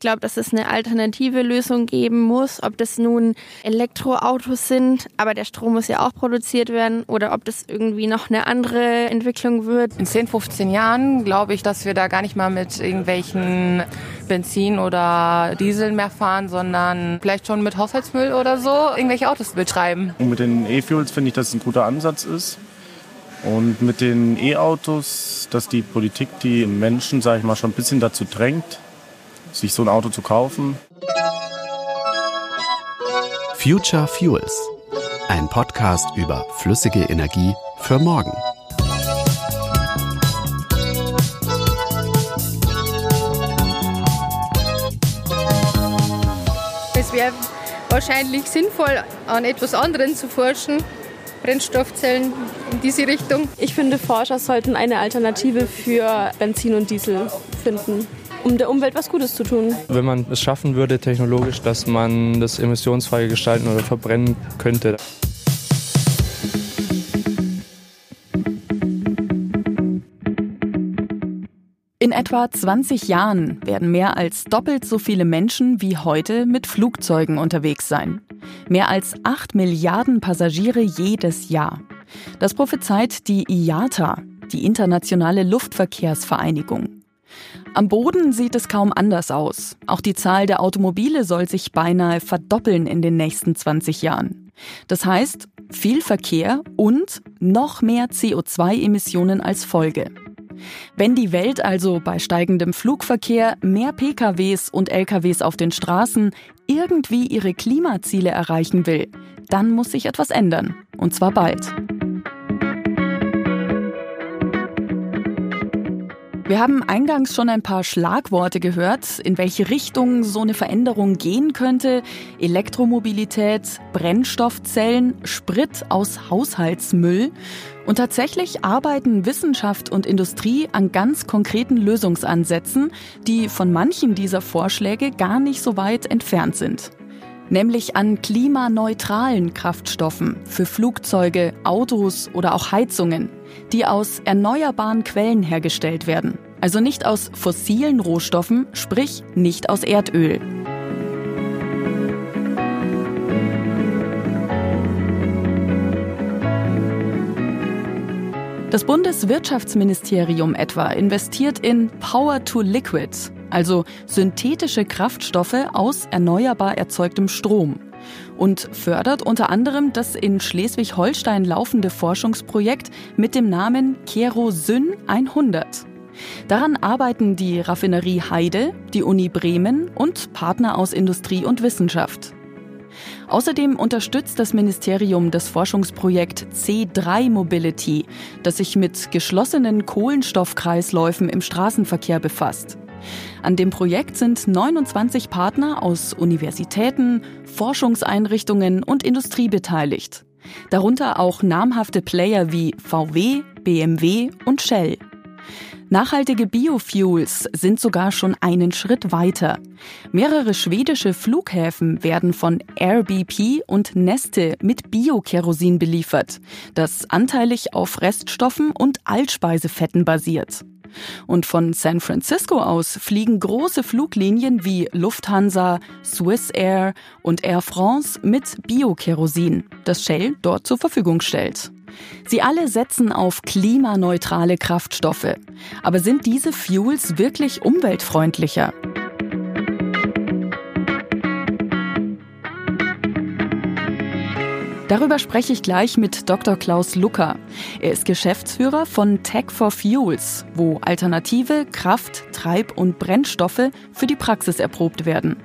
glaube, dass es eine alternative Lösung geben muss, ob das nun Elektroautos sind, aber der Strom muss ja auch produziert werden oder ob das irgendwie noch eine andere Entwicklung wird. In 10, 15 Jahren glaube ich, dass wir da gar nicht mal mit irgendwelchen Benzin oder Diesel mehr fahren, sondern vielleicht schon mit Haushaltsmüll oder so irgendwelche Autos betreiben. Und mit den E-Fuels finde ich, dass es ein guter Ansatz ist. Und mit den E-Autos, dass die Politik die Menschen, sage ich mal, schon ein bisschen dazu drängt, sich so ein Auto zu kaufen. Future Fuels, ein Podcast über flüssige Energie für morgen. Es wäre wahrscheinlich sinnvoll, an etwas anderem zu forschen, Brennstoffzellen in diese Richtung. Ich finde, Forscher sollten eine Alternative für Benzin und Diesel finden um der Umwelt was Gutes zu tun. Wenn man es schaffen würde, technologisch, dass man das emissionsfrei gestalten oder verbrennen könnte. In etwa 20 Jahren werden mehr als doppelt so viele Menschen wie heute mit Flugzeugen unterwegs sein. Mehr als 8 Milliarden Passagiere jedes Jahr. Das prophezeit die IATA, die Internationale Luftverkehrsvereinigung. Am Boden sieht es kaum anders aus. Auch die Zahl der Automobile soll sich beinahe verdoppeln in den nächsten 20 Jahren. Das heißt, viel Verkehr und noch mehr CO2-Emissionen als Folge. Wenn die Welt also bei steigendem Flugverkehr, mehr PKWs und LKWs auf den Straßen irgendwie ihre Klimaziele erreichen will, dann muss sich etwas ändern. Und zwar bald. Wir haben eingangs schon ein paar Schlagworte gehört, in welche Richtung so eine Veränderung gehen könnte. Elektromobilität, Brennstoffzellen, Sprit aus Haushaltsmüll. Und tatsächlich arbeiten Wissenschaft und Industrie an ganz konkreten Lösungsansätzen, die von manchen dieser Vorschläge gar nicht so weit entfernt sind nämlich an klimaneutralen Kraftstoffen für Flugzeuge, Autos oder auch Heizungen, die aus erneuerbaren Quellen hergestellt werden, also nicht aus fossilen Rohstoffen, sprich nicht aus Erdöl. Das Bundeswirtschaftsministerium etwa investiert in Power to Liquid, also synthetische Kraftstoffe aus erneuerbar erzeugtem Strom und fördert unter anderem das in Schleswig-Holstein laufende Forschungsprojekt mit dem Namen Kerosyn 100. Daran arbeiten die Raffinerie Heide, die Uni Bremen und Partner aus Industrie und Wissenschaft. Außerdem unterstützt das Ministerium das Forschungsprojekt C3 Mobility, das sich mit geschlossenen Kohlenstoffkreisläufen im Straßenverkehr befasst. An dem Projekt sind 29 Partner aus Universitäten, Forschungseinrichtungen und Industrie beteiligt. Darunter auch namhafte Player wie VW, BMW und Shell. Nachhaltige Biofuels sind sogar schon einen Schritt weiter. Mehrere schwedische Flughäfen werden von RBP und Neste mit Biokerosin beliefert, das anteilig auf Reststoffen und Altspeisefetten basiert. Und von San Francisco aus fliegen große Fluglinien wie Lufthansa, Swiss Air und Air France mit Biokerosin, das Shell dort zur Verfügung stellt. Sie alle setzen auf klimaneutrale Kraftstoffe. Aber sind diese Fuels wirklich umweltfreundlicher? Darüber spreche ich gleich mit Dr. Klaus Lucker. Er ist Geschäftsführer von Tech for Fuels, wo alternative Kraft-, Treib- und Brennstoffe für die Praxis erprobt werden.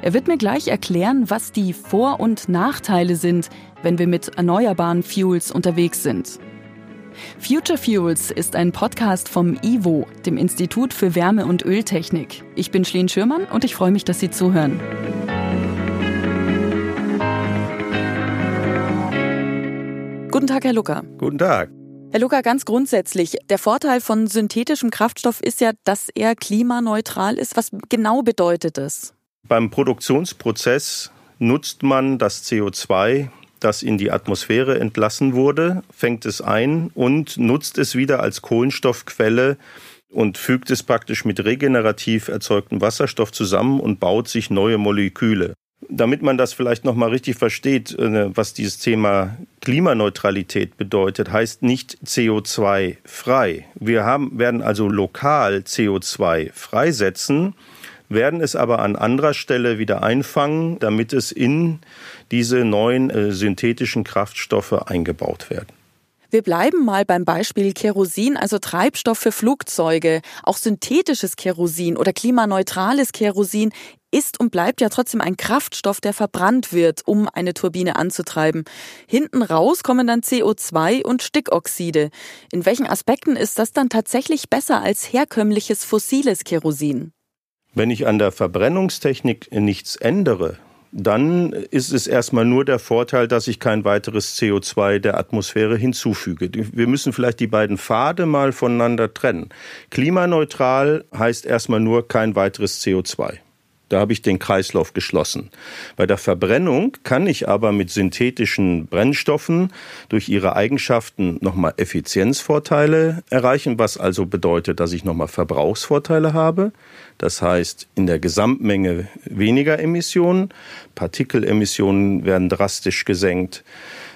Er wird mir gleich erklären, was die Vor- und Nachteile sind, wenn wir mit erneuerbaren Fuels unterwegs sind. Future Fuels ist ein Podcast vom IWO, dem Institut für Wärme- und Öltechnik. Ich bin Schleen Schürmann und ich freue mich, dass Sie zuhören. Guten Tag, Herr Lucker. Guten Tag. Herr Lucker, ganz grundsätzlich, der Vorteil von synthetischem Kraftstoff ist ja, dass er klimaneutral ist. Was genau bedeutet das? Beim Produktionsprozess nutzt man das CO2, das in die Atmosphäre entlassen wurde, fängt es ein und nutzt es wieder als Kohlenstoffquelle, und fügt es praktisch mit regenerativ erzeugtem Wasserstoff zusammen und baut sich neue Moleküle. Damit man das vielleicht noch mal richtig versteht, äh, was dieses Thema Klimaneutralität bedeutet, heißt nicht CO2 frei. Wir haben, werden also lokal CO2 freisetzen, werden es aber an anderer Stelle wieder einfangen, damit es in diese neuen äh, synthetischen Kraftstoffe eingebaut werden. Wir bleiben mal beim Beispiel Kerosin, also Treibstoff für Flugzeuge. Auch synthetisches Kerosin oder klimaneutrales Kerosin ist und bleibt ja trotzdem ein Kraftstoff, der verbrannt wird, um eine Turbine anzutreiben. Hinten raus kommen dann CO2 und Stickoxide. In welchen Aspekten ist das dann tatsächlich besser als herkömmliches fossiles Kerosin? Wenn ich an der Verbrennungstechnik nichts ändere, dann ist es erstmal nur der Vorteil, dass ich kein weiteres CO2 der Atmosphäre hinzufüge. Wir müssen vielleicht die beiden Pfade mal voneinander trennen. Klimaneutral heißt erstmal nur kein weiteres CO2. Da habe ich den Kreislauf geschlossen. Bei der Verbrennung kann ich aber mit synthetischen Brennstoffen durch ihre Eigenschaften nochmal Effizienzvorteile erreichen, was also bedeutet, dass ich nochmal Verbrauchsvorteile habe. Das heißt, in der Gesamtmenge weniger Emissionen, Partikelemissionen werden drastisch gesenkt.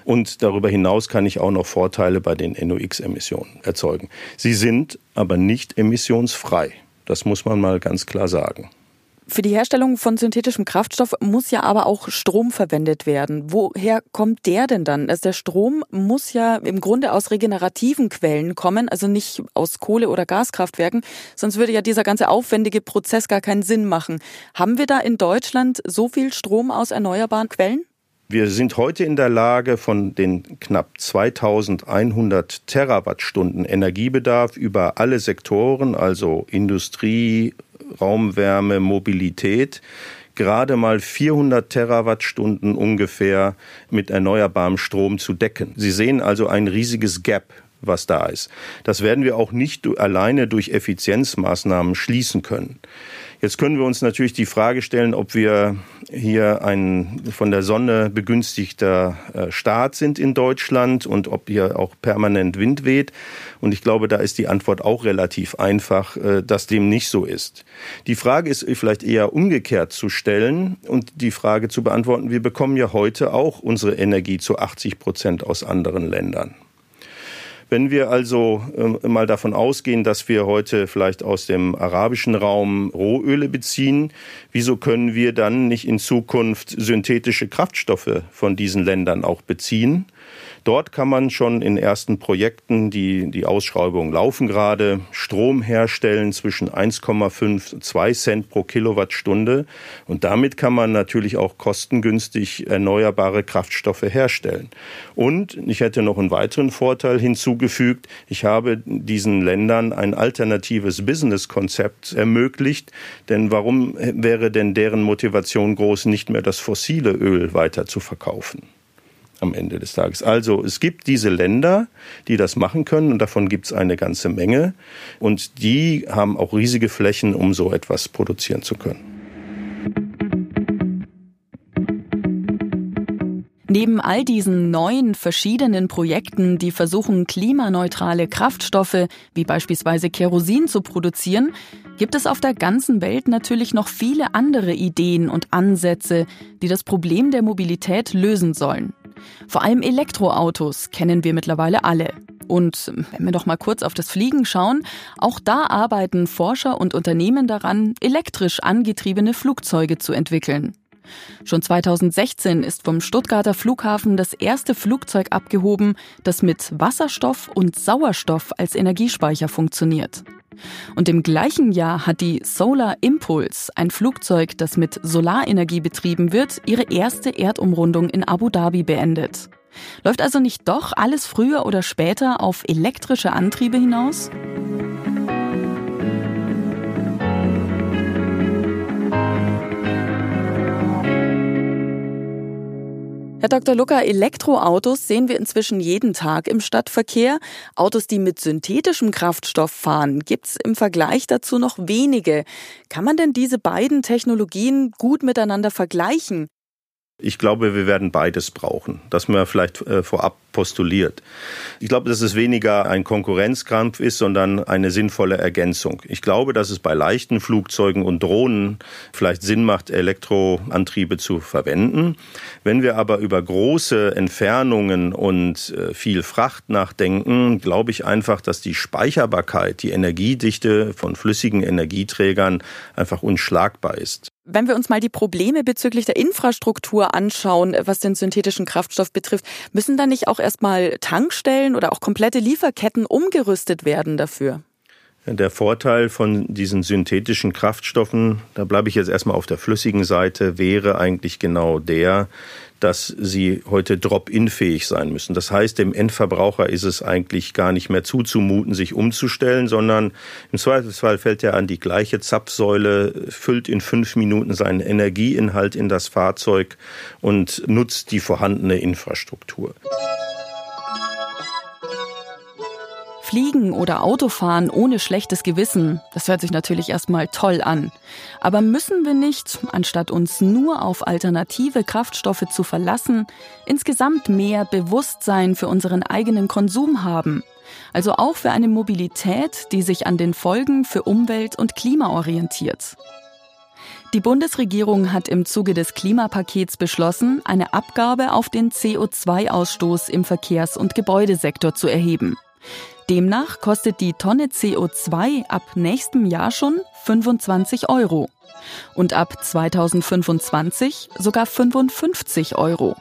Und darüber hinaus kann ich auch noch Vorteile bei den NOx-Emissionen erzeugen. Sie sind aber nicht emissionsfrei. Das muss man mal ganz klar sagen. Für die Herstellung von synthetischem Kraftstoff muss ja aber auch Strom verwendet werden. Woher kommt der denn dann? Also der Strom muss ja im Grunde aus regenerativen Quellen kommen, also nicht aus Kohle- oder Gaskraftwerken, sonst würde ja dieser ganze aufwendige Prozess gar keinen Sinn machen. Haben wir da in Deutschland so viel Strom aus erneuerbaren Quellen? Wir sind heute in der Lage, von den knapp 2100 Terawattstunden Energiebedarf über alle Sektoren, also Industrie, Raumwärme, Mobilität gerade mal 400 Terawattstunden ungefähr mit erneuerbarem Strom zu decken. Sie sehen also ein riesiges Gap was da ist. Das werden wir auch nicht alleine durch Effizienzmaßnahmen schließen können. Jetzt können wir uns natürlich die Frage stellen, ob wir hier ein von der Sonne begünstigter äh, Staat sind in Deutschland und ob hier auch permanent Wind weht. Und ich glaube, da ist die Antwort auch relativ einfach, äh, dass dem nicht so ist. Die Frage ist vielleicht eher umgekehrt zu stellen und die Frage zu beantworten, wir bekommen ja heute auch unsere Energie zu 80 Prozent aus anderen Ländern. Wenn wir also äh, mal davon ausgehen, dass wir heute vielleicht aus dem arabischen Raum Rohöle beziehen, wieso können wir dann nicht in Zukunft synthetische Kraftstoffe von diesen Ländern auch beziehen? Dort kann man schon in ersten Projekten, die, die Ausschreibungen laufen gerade, Strom herstellen zwischen 1,5 und 2 Cent pro Kilowattstunde. Und damit kann man natürlich auch kostengünstig erneuerbare Kraftstoffe herstellen. Und ich hätte noch einen weiteren Vorteil hinzugefügt. Ich habe diesen Ländern ein alternatives Businesskonzept ermöglicht. Denn warum wäre denn deren Motivation groß, nicht mehr das fossile Öl weiter zu verkaufen? Am Ende des Tages. Also es gibt diese Länder, die das machen können und davon gibt es eine ganze Menge und die haben auch riesige Flächen, um so etwas produzieren zu können. Neben all diesen neuen verschiedenen Projekten, die versuchen, klimaneutrale Kraftstoffe wie beispielsweise Kerosin zu produzieren, gibt es auf der ganzen Welt natürlich noch viele andere Ideen und Ansätze, die das Problem der Mobilität lösen sollen. Vor allem Elektroautos kennen wir mittlerweile alle. Und wenn wir doch mal kurz auf das Fliegen schauen, auch da arbeiten Forscher und Unternehmen daran, elektrisch angetriebene Flugzeuge zu entwickeln. Schon 2016 ist vom Stuttgarter Flughafen das erste Flugzeug abgehoben, das mit Wasserstoff und Sauerstoff als Energiespeicher funktioniert. Und im gleichen Jahr hat die Solar Impulse, ein Flugzeug, das mit Solarenergie betrieben wird, ihre erste Erdumrundung in Abu Dhabi beendet. Läuft also nicht doch alles früher oder später auf elektrische Antriebe hinaus? Herr Dr. Lucker, Elektroautos sehen wir inzwischen jeden Tag im Stadtverkehr. Autos, die mit synthetischem Kraftstoff fahren, gibt's im Vergleich dazu noch wenige. Kann man denn diese beiden Technologien gut miteinander vergleichen? Ich glaube, wir werden beides brauchen. Das man vielleicht äh, vorab postuliert. Ich glaube, dass es weniger ein Konkurrenzkampf ist, sondern eine sinnvolle Ergänzung. Ich glaube, dass es bei leichten Flugzeugen und Drohnen vielleicht Sinn macht, Elektroantriebe zu verwenden. Wenn wir aber über große Entfernungen und äh, viel Fracht nachdenken, glaube ich einfach, dass die Speicherbarkeit, die Energiedichte von flüssigen Energieträgern einfach unschlagbar ist. Wenn wir uns mal die Probleme bezüglich der Infrastruktur anschauen, was den synthetischen Kraftstoff betrifft, müssen da nicht auch erstmal Tankstellen oder auch komplette Lieferketten umgerüstet werden dafür? Der Vorteil von diesen synthetischen Kraftstoffen, da bleibe ich jetzt erstmal auf der flüssigen Seite, wäre eigentlich genau der, dass sie heute drop-in-fähig sein müssen. Das heißt, dem Endverbraucher ist es eigentlich gar nicht mehr zuzumuten, sich umzustellen, sondern im Zweifelsfall fällt er an die gleiche Zapfsäule, füllt in fünf Minuten seinen Energieinhalt in das Fahrzeug und nutzt die vorhandene Infrastruktur. Fliegen oder Autofahren ohne schlechtes Gewissen, das hört sich natürlich erstmal toll an. Aber müssen wir nicht, anstatt uns nur auf alternative Kraftstoffe zu verlassen, insgesamt mehr Bewusstsein für unseren eigenen Konsum haben? Also auch für eine Mobilität, die sich an den Folgen für Umwelt und Klima orientiert. Die Bundesregierung hat im Zuge des Klimapakets beschlossen, eine Abgabe auf den CO2-Ausstoß im Verkehrs- und Gebäudesektor zu erheben. Demnach kostet die Tonne CO2 ab nächstem Jahr schon 25 Euro und ab 2025 sogar 55 Euro.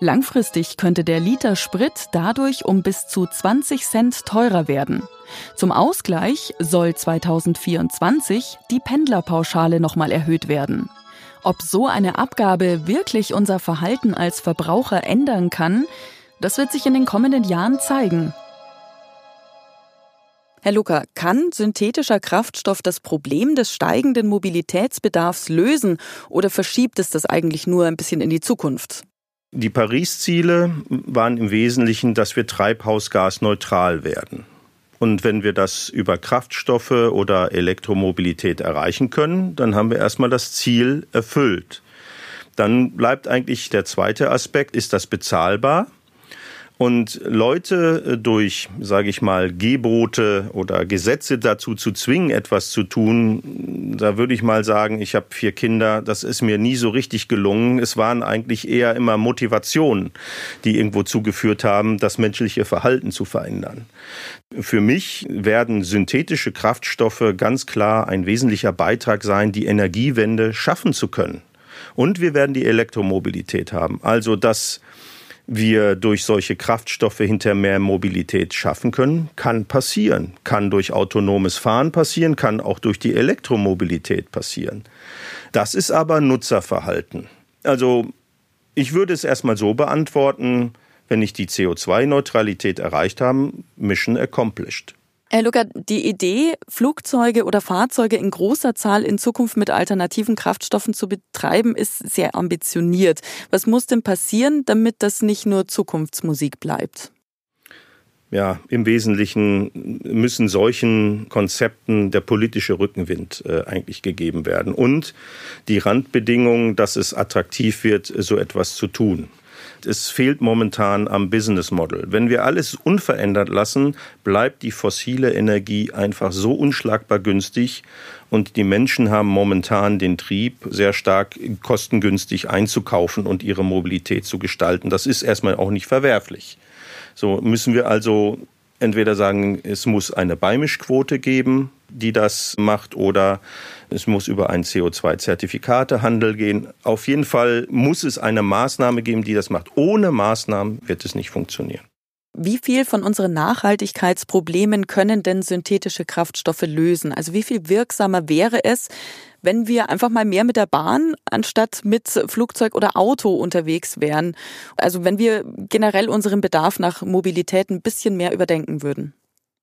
Langfristig könnte der Liter Sprit dadurch um bis zu 20 Cent teurer werden. Zum Ausgleich soll 2024 die Pendlerpauschale nochmal erhöht werden. Ob so eine Abgabe wirklich unser Verhalten als Verbraucher ändern kann, das wird sich in den kommenden Jahren zeigen. Herr Luca, kann synthetischer Kraftstoff das Problem des steigenden Mobilitätsbedarfs lösen oder verschiebt es das eigentlich nur ein bisschen in die Zukunft? Die Paris-Ziele waren im Wesentlichen, dass wir treibhausgasneutral werden. Und wenn wir das über Kraftstoffe oder Elektromobilität erreichen können, dann haben wir erstmal das Ziel erfüllt. Dann bleibt eigentlich der zweite Aspekt, ist das bezahlbar? Und Leute äh, durch, sage ich mal, Gebote oder Gesetze dazu zu zwingen, etwas zu tun, da würde ich mal sagen, ich habe vier Kinder, das ist mir nie so richtig gelungen. Es waren eigentlich eher immer Motivationen, die irgendwo zugeführt haben, das menschliche Verhalten zu verändern. Für mich werden synthetische Kraftstoffe ganz klar ein wesentlicher Beitrag sein, die Energiewende schaffen zu können. Und wir werden die Elektromobilität haben. Also das wir durch solche Kraftstoffe hinter mehr Mobilität schaffen können, kann passieren. Kann durch autonomes Fahren passieren, kann auch durch die Elektromobilität passieren. Das ist aber Nutzerverhalten. Also ich würde es erstmal so beantworten, wenn ich die CO2-Neutralität erreicht habe, Mission accomplished. Herr Lucker, die Idee, Flugzeuge oder Fahrzeuge in großer Zahl in Zukunft mit alternativen Kraftstoffen zu betreiben, ist sehr ambitioniert. Was muss denn passieren, damit das nicht nur Zukunftsmusik bleibt? Ja, im Wesentlichen müssen solchen Konzepten der politische Rückenwind äh, eigentlich gegeben werden und die Randbedingungen, dass es attraktiv wird, so etwas zu tun. Es fehlt momentan am Business Model. Wenn wir alles unverändert lassen, bleibt die fossile Energie einfach so unschlagbar günstig und die Menschen haben momentan den Trieb, sehr stark kostengünstig einzukaufen und ihre Mobilität zu gestalten. Das ist erstmal auch nicht verwerflich. So müssen wir also entweder sagen, es muss eine Beimischquote geben, die das macht, oder es muss über einen CO2-Zertifikatehandel gehen. Auf jeden Fall muss es eine Maßnahme geben, die das macht. Ohne Maßnahmen wird es nicht funktionieren. Wie viel von unseren Nachhaltigkeitsproblemen können denn synthetische Kraftstoffe lösen? Also wie viel wirksamer wäre es, wenn wir einfach mal mehr mit der Bahn anstatt mit Flugzeug oder Auto unterwegs wären? Also wenn wir generell unseren Bedarf nach Mobilität ein bisschen mehr überdenken würden.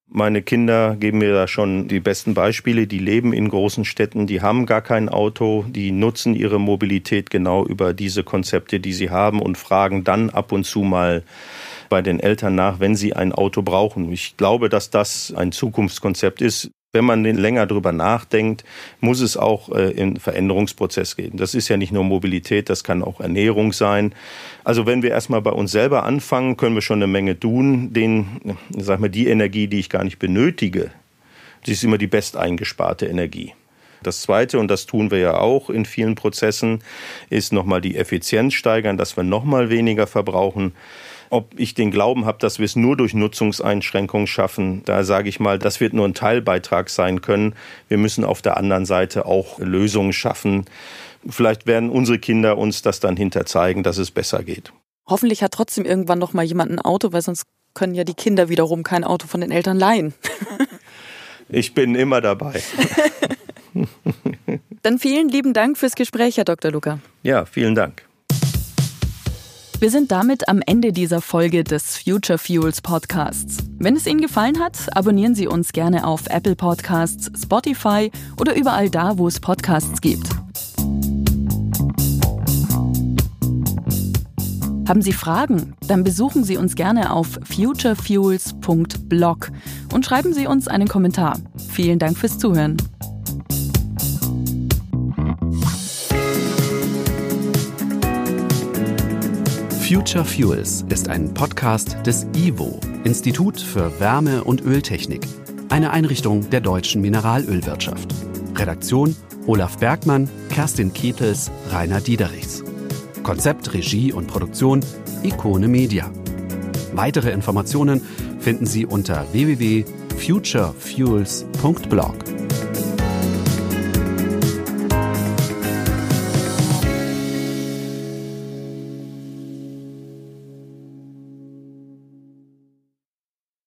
Meine Kinder geben mir da schon die besten Beispiele. Die leben in großen Städten, die haben gar kein Auto, die nutzen ihre Mobilität genau über diese Konzepte, die sie haben und fragen dann ab und zu mal bei den Eltern nach, wenn sie ein Auto brauchen. Ich glaube, dass das ein Zukunftskonzept ist. Wenn man länger drüber nachdenkt, muss es auch äh, in Veränderungsprozess gehen. Das ist ja nicht nur Mobilität, das kann auch Ernährung sein. Also wenn wir erstmal bei uns selber anfangen, können wir schon eine Menge tun. Den, sag mal, die Energie, die ich gar nicht benötige, die ist immer die best eingesparte Energie. Das Zweite, und das tun wir ja auch in vielen Prozessen, ist nochmal die Effizienz steigern, dass wir nochmal weniger verbrauchen. Ob ich den Glauben habe, dass wir es nur durch Nutzungseinschränkungen schaffen, da sage ich mal, das wird nur ein Teilbeitrag sein können. Wir müssen auf der anderen Seite auch Lösungen schaffen. Vielleicht werden unsere Kinder uns das dann hinter zeigen, dass es besser geht. Hoffentlich hat trotzdem irgendwann noch mal jemand ein Auto, weil sonst können ja die Kinder wiederum kein Auto von den Eltern leihen. ich bin immer dabei. Dann vielen lieben Dank fürs Gespräch, Herr Dr. Luca. Ja, vielen Dank. Wir sind damit am Ende dieser Folge des Future Fuels Podcasts. Wenn es Ihnen gefallen hat, abonnieren Sie uns gerne auf Apple Podcasts, Spotify oder überall da, wo es Podcasts gibt. Haben Sie Fragen? Dann besuchen Sie uns gerne auf futurefuels.blog und schreiben Sie uns einen Kommentar. Vielen Dank fürs Zuhören. Future Fuels ist ein Podcast des IWO, Institut für Wärme- und Öltechnik, eine Einrichtung der deutschen Mineralölwirtschaft. Redaktion Olaf Bergmann, Kerstin Kietels, Rainer Diederichs. Konzept, Regie und Produktion Ikone Media. Weitere Informationen finden Sie unter www.futurefuels.blog.